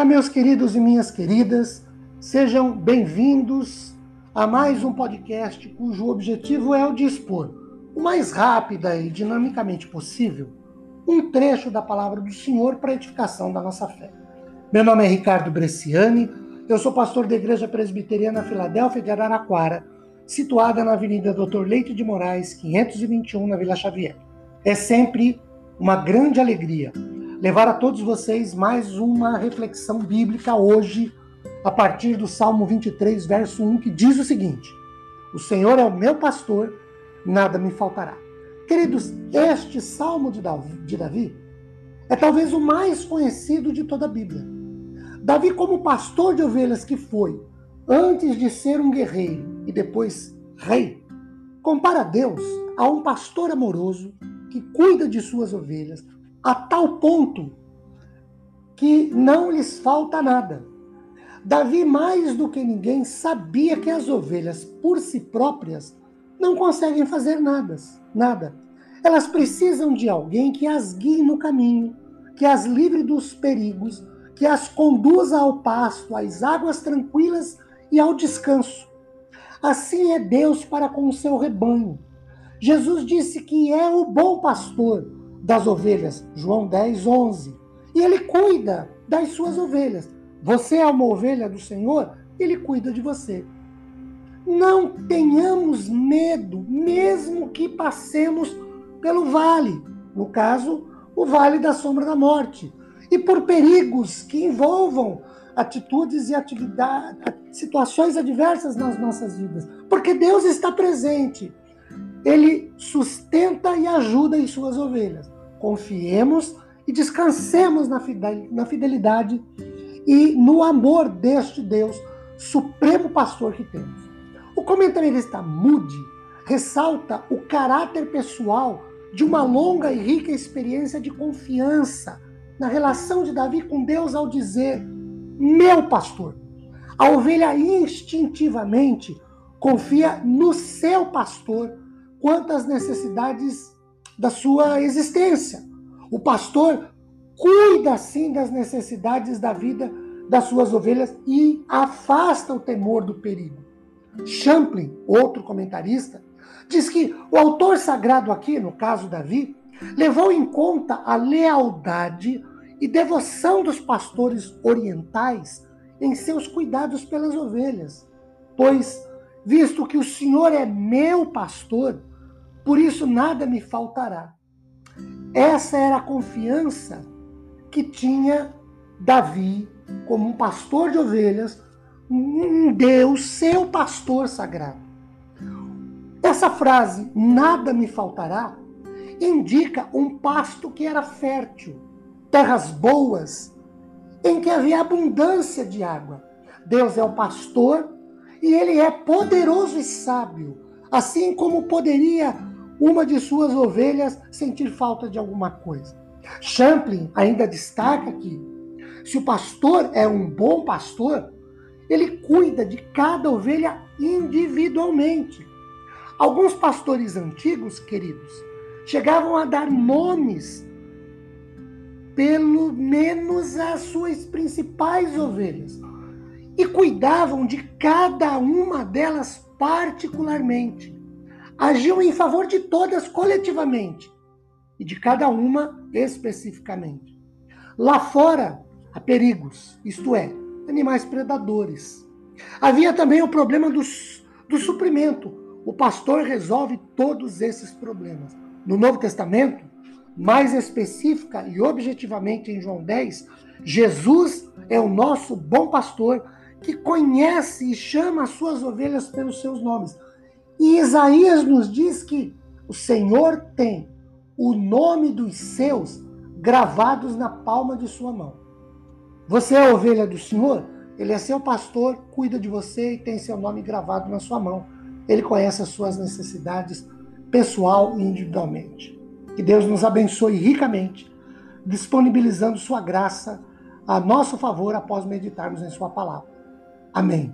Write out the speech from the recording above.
Olá, meus queridos e minhas queridas, sejam bem-vindos a mais um podcast cujo objetivo é o de expor, o mais rápida e dinamicamente possível, um trecho da palavra do Senhor para a edificação da nossa fé. Meu nome é Ricardo Bresciani, eu sou pastor da Igreja Presbiteriana Filadélfia de Araraquara, situada na Avenida Doutor Leite de Moraes, 521, na Vila Xavier. É sempre uma grande alegria levar a todos vocês mais uma reflexão bíblica hoje, a partir do Salmo 23, verso 1, que diz o seguinte: O Senhor é o meu pastor, nada me faltará. Queridos, este Salmo de Davi, é talvez o mais conhecido de toda a Bíblia. Davi, como pastor de ovelhas que foi, antes de ser um guerreiro e depois rei, compara Deus a um pastor amoroso que cuida de suas ovelhas, a tal ponto que não lhes falta nada. Davi, mais do que ninguém, sabia que as ovelhas, por si próprias, não conseguem fazer nada, nada. Elas precisam de alguém que as guie no caminho, que as livre dos perigos, que as conduza ao pasto, às águas tranquilas e ao descanso. Assim é Deus para com o seu rebanho. Jesus disse que é o bom pastor das ovelhas, João 10, 11. E ele cuida das suas ovelhas. Você é uma ovelha do Senhor, ele cuida de você. Não tenhamos medo, mesmo que passemos pelo vale, no caso, o vale da sombra da morte, e por perigos que envolvam atitudes e atividades, situações adversas nas nossas vidas, porque Deus está presente. Ele sustenta e ajuda em suas ovelhas confiemos e descansemos na fidelidade e no amor deste Deus, supremo pastor que temos. O comentarista Moody ressalta o caráter pessoal de uma longa e rica experiência de confiança na relação de Davi com Deus ao dizer: Meu pastor. A ovelha instintivamente confia no seu pastor quanto às necessidades da sua existência. O pastor cuida sim das necessidades da vida das suas ovelhas e afasta o temor do perigo. Champlin, outro comentarista, diz que o autor sagrado aqui, no caso Davi, levou em conta a lealdade e devoção dos pastores orientais em seus cuidados pelas ovelhas, pois, visto que o Senhor é meu pastor, por isso nada me faltará. Essa era a confiança que tinha Davi como um pastor de ovelhas, um Deus, seu pastor sagrado. Essa frase, nada me faltará, indica um pasto que era fértil, terras boas, em que havia abundância de água. Deus é o pastor e ele é poderoso e sábio, assim como poderia uma de suas ovelhas sentir falta de alguma coisa. Champlin ainda destaca que, se o pastor é um bom pastor, ele cuida de cada ovelha individualmente. Alguns pastores antigos, queridos, chegavam a dar nomes pelo menos às suas principais ovelhas e cuidavam de cada uma delas particularmente agiu em favor de todas coletivamente e de cada uma especificamente. Lá fora há perigos, isto é, animais predadores. Havia também o problema do, do suprimento. O pastor resolve todos esses problemas. No Novo Testamento, mais específica e objetivamente em João 10, Jesus é o nosso bom pastor que conhece e chama as suas ovelhas pelos seus nomes. E Isaías nos diz que o Senhor tem o nome dos seus gravados na palma de sua mão. Você é ovelha do Senhor? Ele é seu pastor, cuida de você e tem seu nome gravado na sua mão. Ele conhece as suas necessidades pessoal e individualmente. Que Deus nos abençoe ricamente, disponibilizando sua graça a nosso favor após meditarmos em sua palavra. Amém.